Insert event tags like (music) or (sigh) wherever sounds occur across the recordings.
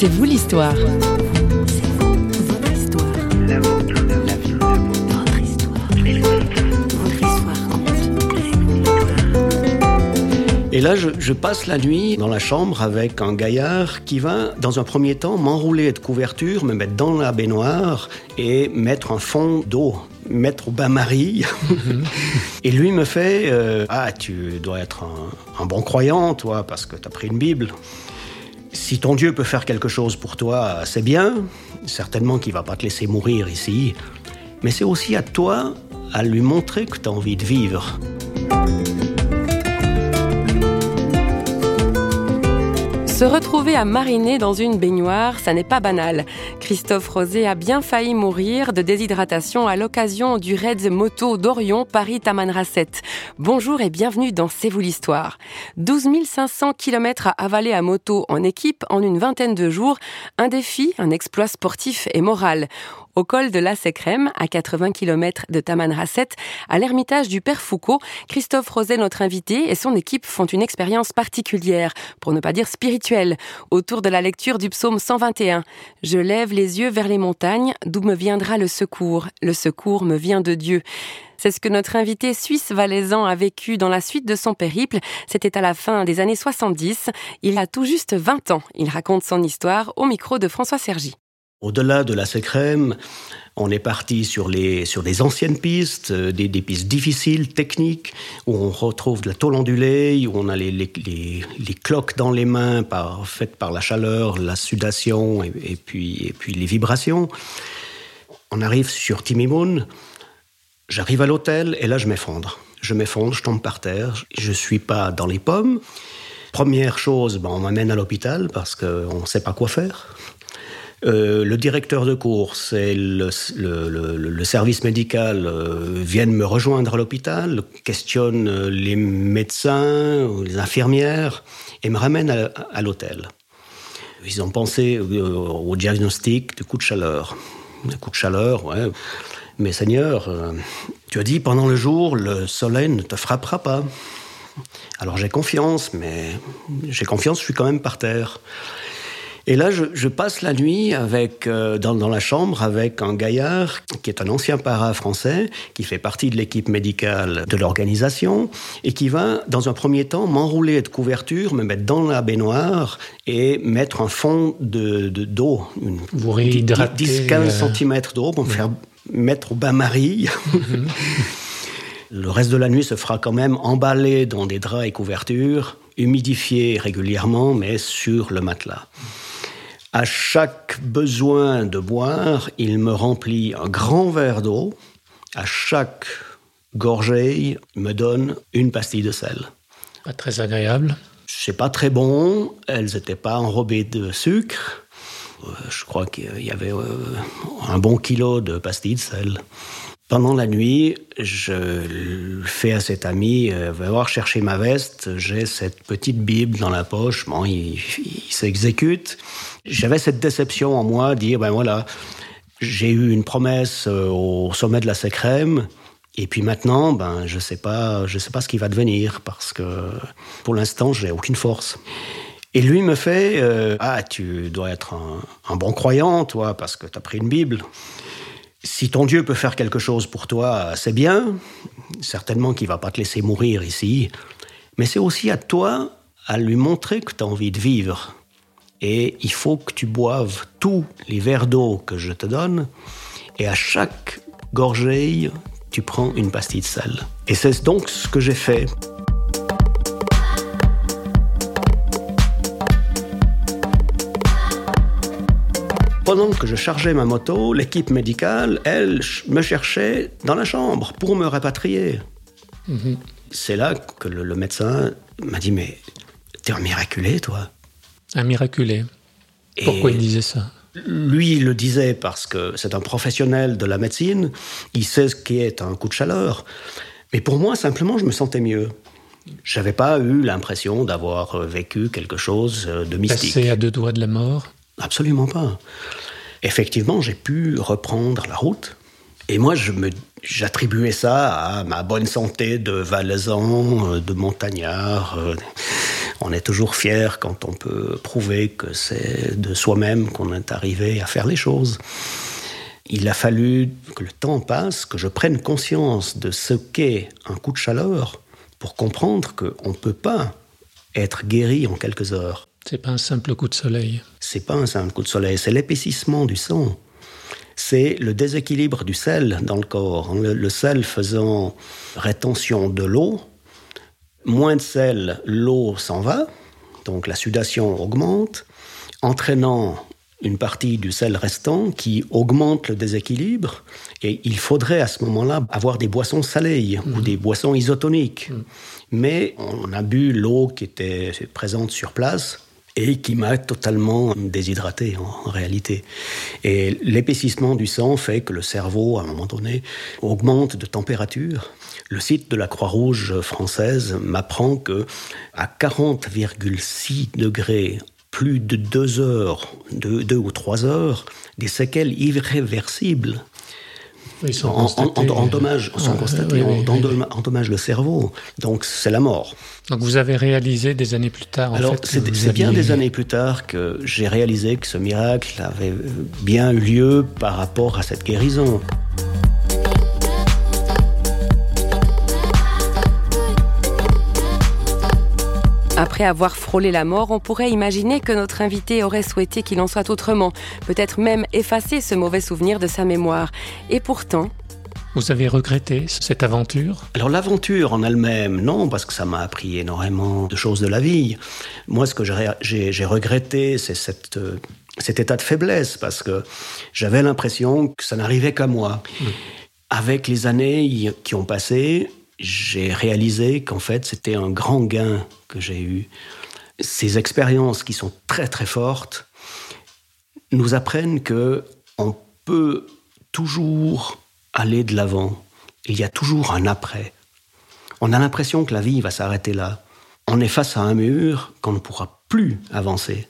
C'est vous l'histoire. Et là, je, passe la nuit dans la chambre avec un gaillard qui va, dans un premier temps, m'enrouler de couverture, me mettre dans la baignoire et mettre un fond d'eau, mettre au bain-marie. (laughs) Et lui me fait euh, Ah, tu dois être un, un bon croyant, toi, parce que tu as pris une Bible. Si ton Dieu peut faire quelque chose pour toi, c'est bien. Certainement qu'il va pas te laisser mourir ici. Mais c'est aussi à toi à lui montrer que tu as envie de vivre. Se retrouver à mariner dans une baignoire, ça n'est pas banal. Christophe Rosé a bien failli mourir de déshydratation à l'occasion du raid moto d'Orion Paris-Tamanrasset. Bonjour et bienvenue dans C'est vous l'histoire. 12 500 km à avaler à moto en équipe en une vingtaine de jours, un défi, un exploit sportif et moral au col de la Secrème, à 80 km de Tamanrasset, à l'ermitage du Père Foucault. Christophe Roset, notre invité, et son équipe font une expérience particulière, pour ne pas dire spirituelle, autour de la lecture du psaume 121. Je lève les yeux vers les montagnes, d'où me viendra le secours. Le secours me vient de Dieu. C'est ce que notre invité suisse valaisan a vécu dans la suite de son périple. C'était à la fin des années 70. Il a tout juste 20 ans. Il raconte son histoire au micro de François Sergi. Au-delà de la Sécrème, on est parti sur les, sur anciennes pistes, euh, des, pistes difficiles, techniques, où on retrouve de la tôle ondulée, où on a les, les, cloques dans les mains faites par la chaleur, la sudation et, puis, et puis les vibrations. On arrive sur Timimoun, j'arrive à l'hôtel et là je m'effondre. Je m'effondre, je tombe par terre, je ne suis pas dans les pommes. Première chose, ben, on m'amène à l'hôpital parce qu'on ne sait pas quoi faire. Euh, le directeur de course et le, service médical euh, viennent me rejoindre à l'hôpital, questionnent euh, les médecins, les infirmières et me ramènent à, l'hôtel. Ils ont pensé au diagnostic du coup de chaleur. Le coup de chaleur, ouais. Mais Seigneur, tu as dit pendant le jour, le soleil ne te frappera pas. Alors j'ai confiance, mais j'ai confiance, je suis quand même par terre. Et là, je, passe la nuit avec, euh, dans, la chambre avec un gaillard qui est un ancien para français, qui fait partie de l'équipe médicale de l'organisation, et qui va, dans un premier temps, m'enrouler de couverture, me mettre dans la baignoire et mettre un fond de, d'eau, Vous 10-15 cm d'eau pour me faire mettre au bain-marie. Mhm. (laughs) Le reste de la nuit se fera quand même emballer dans des draps et couvertures, humidifiés régulièrement, mais sur le matelas. À chaque besoin de boire, il me remplit un grand verre d'eau. À chaque gorgée, il me donne une pastille de sel. Pas très agréable. C'est pas très bon. Elles n'étaient pas enrobées de sucre. Euh, je crois qu'il y avait euh, un bon kilo de pastilles de sel. Pendant la nuit, je fais à cet ami, euh, va voir chercher ma veste, j'ai cette petite Bible dans la poche, bon, il, s'exécute. J'avais cette déception en moi, dire, ben voilà, j'ai eu une promesse euh, au sommet de la Sécrème, et puis maintenant, ben, je sais pas, je sais pas ce qui va devenir, parce que pour l'instant, j'ai aucune force. Et lui me fait, euh, ah, tu dois être un, un bon croyant, toi, parce que tu as pris une Bible. Si ton Dieu peut faire quelque chose pour toi, c'est bien. Certainement qu'il va pas te laisser mourir ici. Mais c'est aussi à toi à lui montrer que tu as envie de vivre. Et il faut que tu boives tous les verres d'eau que je te donne. Et à chaque gorgée, tu prends une pastille de sel. Et c'est donc ce que j'ai fait. Pendant que je chargeais ma moto, l'équipe médicale, elle, me cherchait dans la chambre pour me rapatrier. Mhm. C'est là que le, médecin m'a dit Mais t'es un miraculé, toi Un miraculé. Pourquoi il disait ça? lui, il le disait parce que c'est un professionnel de la médecine, il sait ce qu'est un coup de chaleur. Mais pour moi, simplement, je me sentais mieux. J'avais pas eu l'impression d'avoir vécu quelque chose de mystique. Passé à deux doigts de la mort Absolument pas. Effectivement, j'ai pu reprendre la route. Et moi, je me, j'attribuais ça à ma bonne santé de valaisan, euh, de montagnard. Euh, On est toujours fier quand on peut prouver que c'est de soi-même qu'on est arrivé à faire les choses. Il a fallu que le temps passe, que je prenne conscience de ce qu'est un coup de chaleur pour comprendre qu'on ne peut pas être guéri en quelques heures. C'est pas un simple coup de soleil. C'est pas un simple coup de soleil, c'est l'épaississement du sang. C'est le déséquilibre du sel dans le corps. Le, le sel faisant rétention de l'eau, moins de sel, l'eau s'en va, donc la sudation augmente, entraînant une partie du sel restant qui augmente le déséquilibre. Et il faudrait à ce moment-là avoir des boissons salées ou des boissons isotoniques. Mais on a bu l'eau qui était présente sur place et qui m'a totalement déshydraté en, réalité. Et l'épaississement du sang fait que le cerveau, à un moment donné, augmente de température. Le site de la Croix-Rouge française m'apprend que à 40,6 degrés plus de deux heures, deux, deux ou trois heures, des séquelles irréversibles Ils sont en, en, en, endommagent, sont Ah, constatées, oui, oui, oui. endom- endommagent le cerveau. Donc c'est la mort. Donc vous avez réalisé des années plus tard. en Alors c'est bien des années plus tard que j'ai réalisé que ce miracle avait bien eu lieu par rapport à cette guérison. Après avoir frôlé la mort, on pourrait imaginer que notre invité aurait souhaité qu'il en soit autrement, peut-être même effacer ce mauvais souvenir de sa mémoire. Et pourtant, Vous avez regretté cette aventure? Alors l'aventure en elle-même, non, parce que ça m'a appris énormément de choses de la vie. Moi, ce que j'ai regretté, c'est cette, euh, cet état de faiblesse, parce que j'avais l'impression que ça n'arrivait qu'à moi. Avec les années qui ont passé, j'ai réalisé qu'en fait, c'était un grand gain que j'ai eu. Ces expériences qui sont très très fortes nous apprennent que on peut toujours aller de l'avant. Il y a toujours un après. On a l'impression que la vie va s'arrêter là. On est face à un mur qu'on ne pourra plus avancer.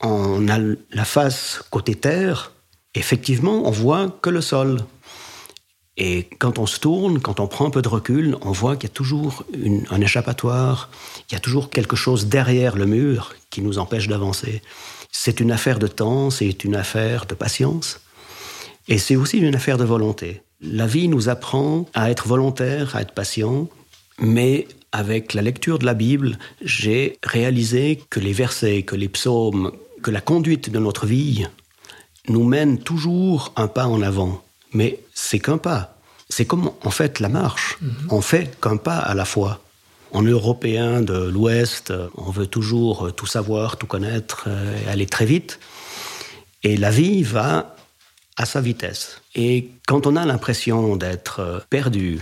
On a la face côté terre. Effectivement, on voit que le sol. Et quand on se tourne, quand on prend un peu de recul, on voit qu'il y a toujours un échappatoire, il y a toujours quelque chose derrière le mur qui nous empêche d'avancer. C'est une affaire de temps, c'est une affaire de patience, et c'est aussi une affaire de volonté. La vie nous apprend à être volontaire, à être patient, mais avec la lecture de la Bible, j'ai réalisé que les versets, que les psaumes, que la conduite de notre vie nous mène toujours un pas en avant. Mais c'est qu'un pas. C'est comme en fait la marche. On fait qu'un pas à la fois. En Européen de l'Ouest, on veut toujours tout savoir, tout connaître, euh, et aller très vite. Et la vie va à sa vitesse. Et quand on a l'impression d'être euh, perdu,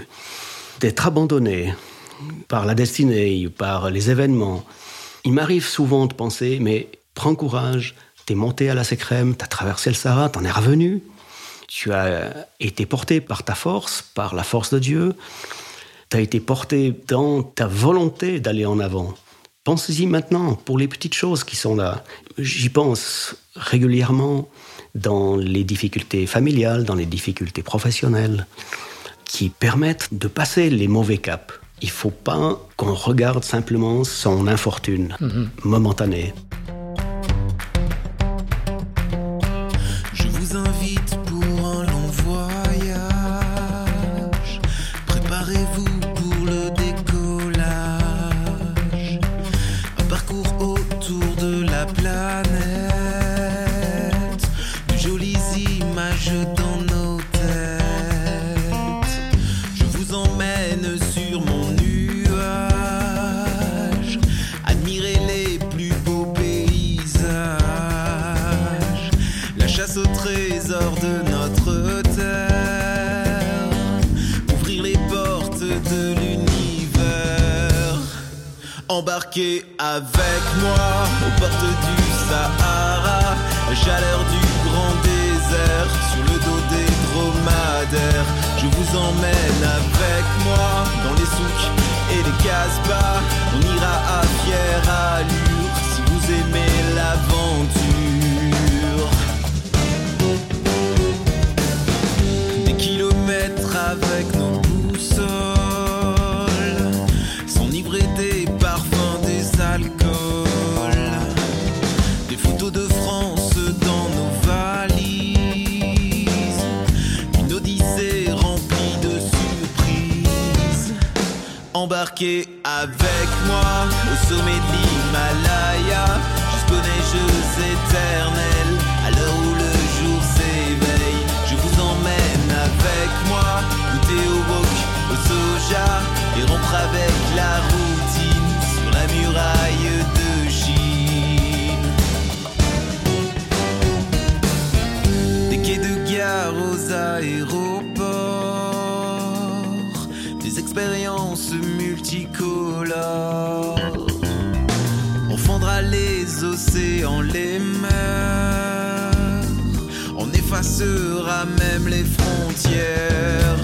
d'être abandonné par la destinée, par les événements, il m'arrive souvent de penser, mais prends courage, t'es monté à la Sécrème, t'as traversé le Sahara, t'en es revenu, tu as été porté par ta force, par la force de Dieu, t'as été porté dans ta volonté d'aller en avant. Pensez-y maintenant pour les petites choses qui sont là. J'y pense régulièrement dans les difficultés familiales, dans les difficultés professionnelles, qui permettent de passer les mauvais caps. Il ne faut pas qu'on regarde simplement son infortune momentanée. Embarquez avec moi aux portes du Sahara. La chaleur du grand désert sur le dos des dromadaires. Je vous emmène avec moi dans les souks et les casbahs. On ira à fière allure si vous aimez l'aventure. Embarqué avec moi au sommet de l'Himalaya, jusqu'aux neiges éternelles, à l'heure où le jour s'éveille, je vous emmène avec moi, goûter au wok, au soja, et rompre avec la routine sur la muraille de Chine. Des quais de gare aux aéroports, des expériences On fondra les océans, les mers, on effacera même les frontières.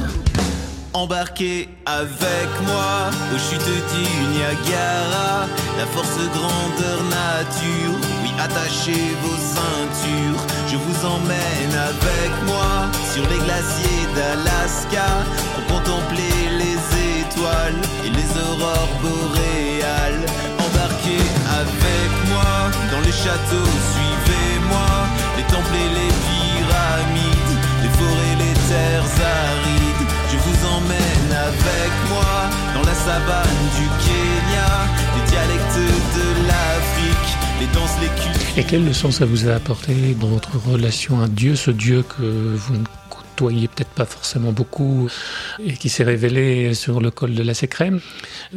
Embarquez avec moi aux chutes du Niagara, la force grandeur nature. Oui, attachez vos ceintures, je vous emmène avec moi sur les glaciers d'Alaska. Pour contempler et les aurores boréales. Embarquez avec moi dans les châteaux, suivez-moi, les temples et les pyramides, les forêts, les terres arides. Je vous emmène avec moi dans la savane du Kenya, les dialectes de l'Afrique, les danses, les cultures. Et quelle leçon ça vous a apporté dans votre relation à Dieu, ce Dieu que vous ne côtoyez peut-être pas forcément beaucoup et qui s'est révélé sur le col de la Sécrème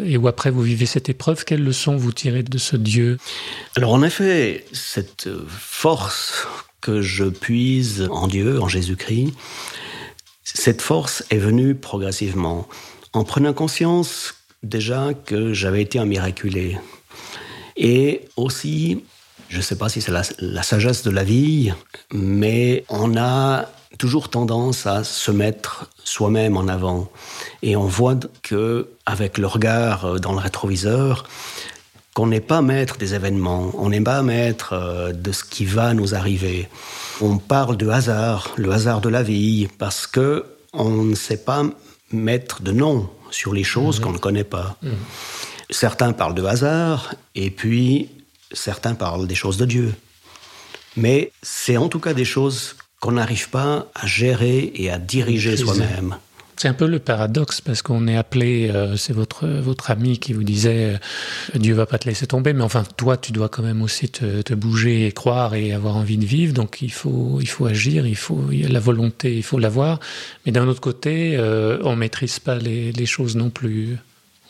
et où après vous vivez cette épreuve, quelle leçon vous tirez de ce Dieu? Alors en effet, cette force que je puise en Dieu, en Jésus-Christ, cette force est venue progressivement, en prenant conscience déjà que j'avais été un miraculé. Et aussi, je ne sais pas si c'est la, sagesse de la vie, mais on a toujours tendance à se mettre soi-même en avant. Et on voit que, avec le regard dans le rétroviseur, qu'on n'est pas maître des événements, on n'est pas maître de ce qui va nous arriver. On parle de hasard, le hasard de la vie, parce que on ne sait pas mettre de nom sur les choses mmh. qu'on ne connaît pas. Mmh. Certains parlent de hasard, et puis certains parlent des choses de Dieu. Mais c'est en tout cas des choses qu'on n'arrive pas à gérer et à diriger soi-même. C'est un peu le paradoxe parce qu'on est appelé, euh, c'est votre votre ami qui vous disait euh, Dieu va pas te laisser tomber, mais enfin toi tu dois quand même aussi te, te, bouger et croire et avoir envie de vivre, donc il faut il faut agir, il faut il y a la volonté, il faut l'avoir, mais d'un autre côté euh, on maîtrise pas les, les choses non plus,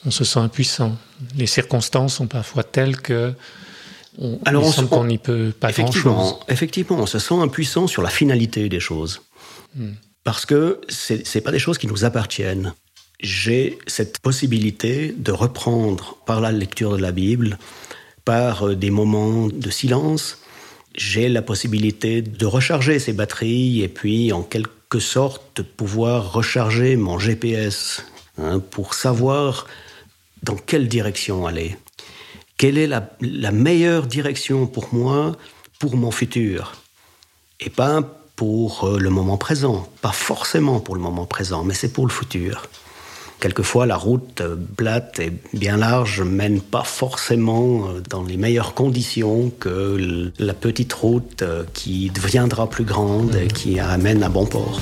on se sent impuissant, les circonstances sont parfois telles que on, Alors il on semble qu'on n'y peut pas grand chose. effectivement, on se sent impuissant sur la finalité des choses. Hmm. Parce que ce n'est pas des choses qui nous appartiennent. J'ai cette possibilité de reprendre par la lecture de la Bible, par des moments de silence, j'ai la possibilité de recharger ces batteries et puis en quelque sorte de pouvoir recharger mon GPS hein, pour savoir dans quelle direction aller. Quelle est la, la meilleure direction pour moi, pour mon futur? Et pas pour le moment présent. Pas forcément pour le moment présent, mais c'est pour le futur. Quelquefois, la route plate et bien large mène pas forcément dans les meilleures conditions que la petite route qui deviendra plus grande et qui amène à bon port.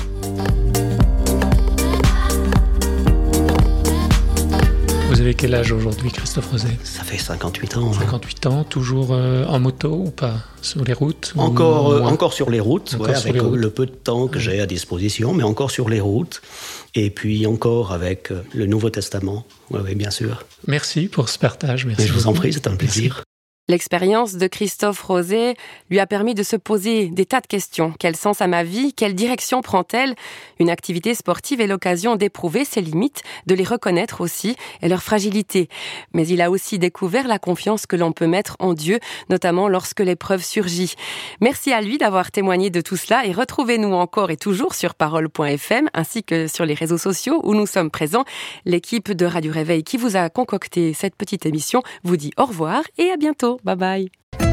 Avez quel âge aujourd'hui, Christophe Rosé Ça fait 58 ans. 58 ans, toujours euh, en moto ou pas? Sur les routes Encore, euh, encore sur les routes, Encore ouais, sur avec les routes. le peu de temps que j'ai à disposition, mais encore sur les routes. Et puis encore avec euh, le Nouveau Testament, oui, bien sûr. Merci pour ce partage. Merci je vous en prie, c'est un plaisir. L'expérience de Christophe Rosé lui a permis de se poser des tas de questions. Quel sens a ma vie? Quelle direction prend-elle? Une activité sportive est l'occasion d'éprouver ses limites, de les reconnaître aussi et leur fragilité. Mais il a aussi découvert la confiance que l'on peut mettre en Dieu, notamment lorsque l'épreuve surgit. Merci à lui d'avoir témoigné de tout cela et retrouvez-nous encore et toujours sur parole.fm ainsi que sur les réseaux sociaux où nous sommes présents. L'équipe de Radio Réveil qui vous a concocté cette petite émission vous dit au revoir et à Bye bye.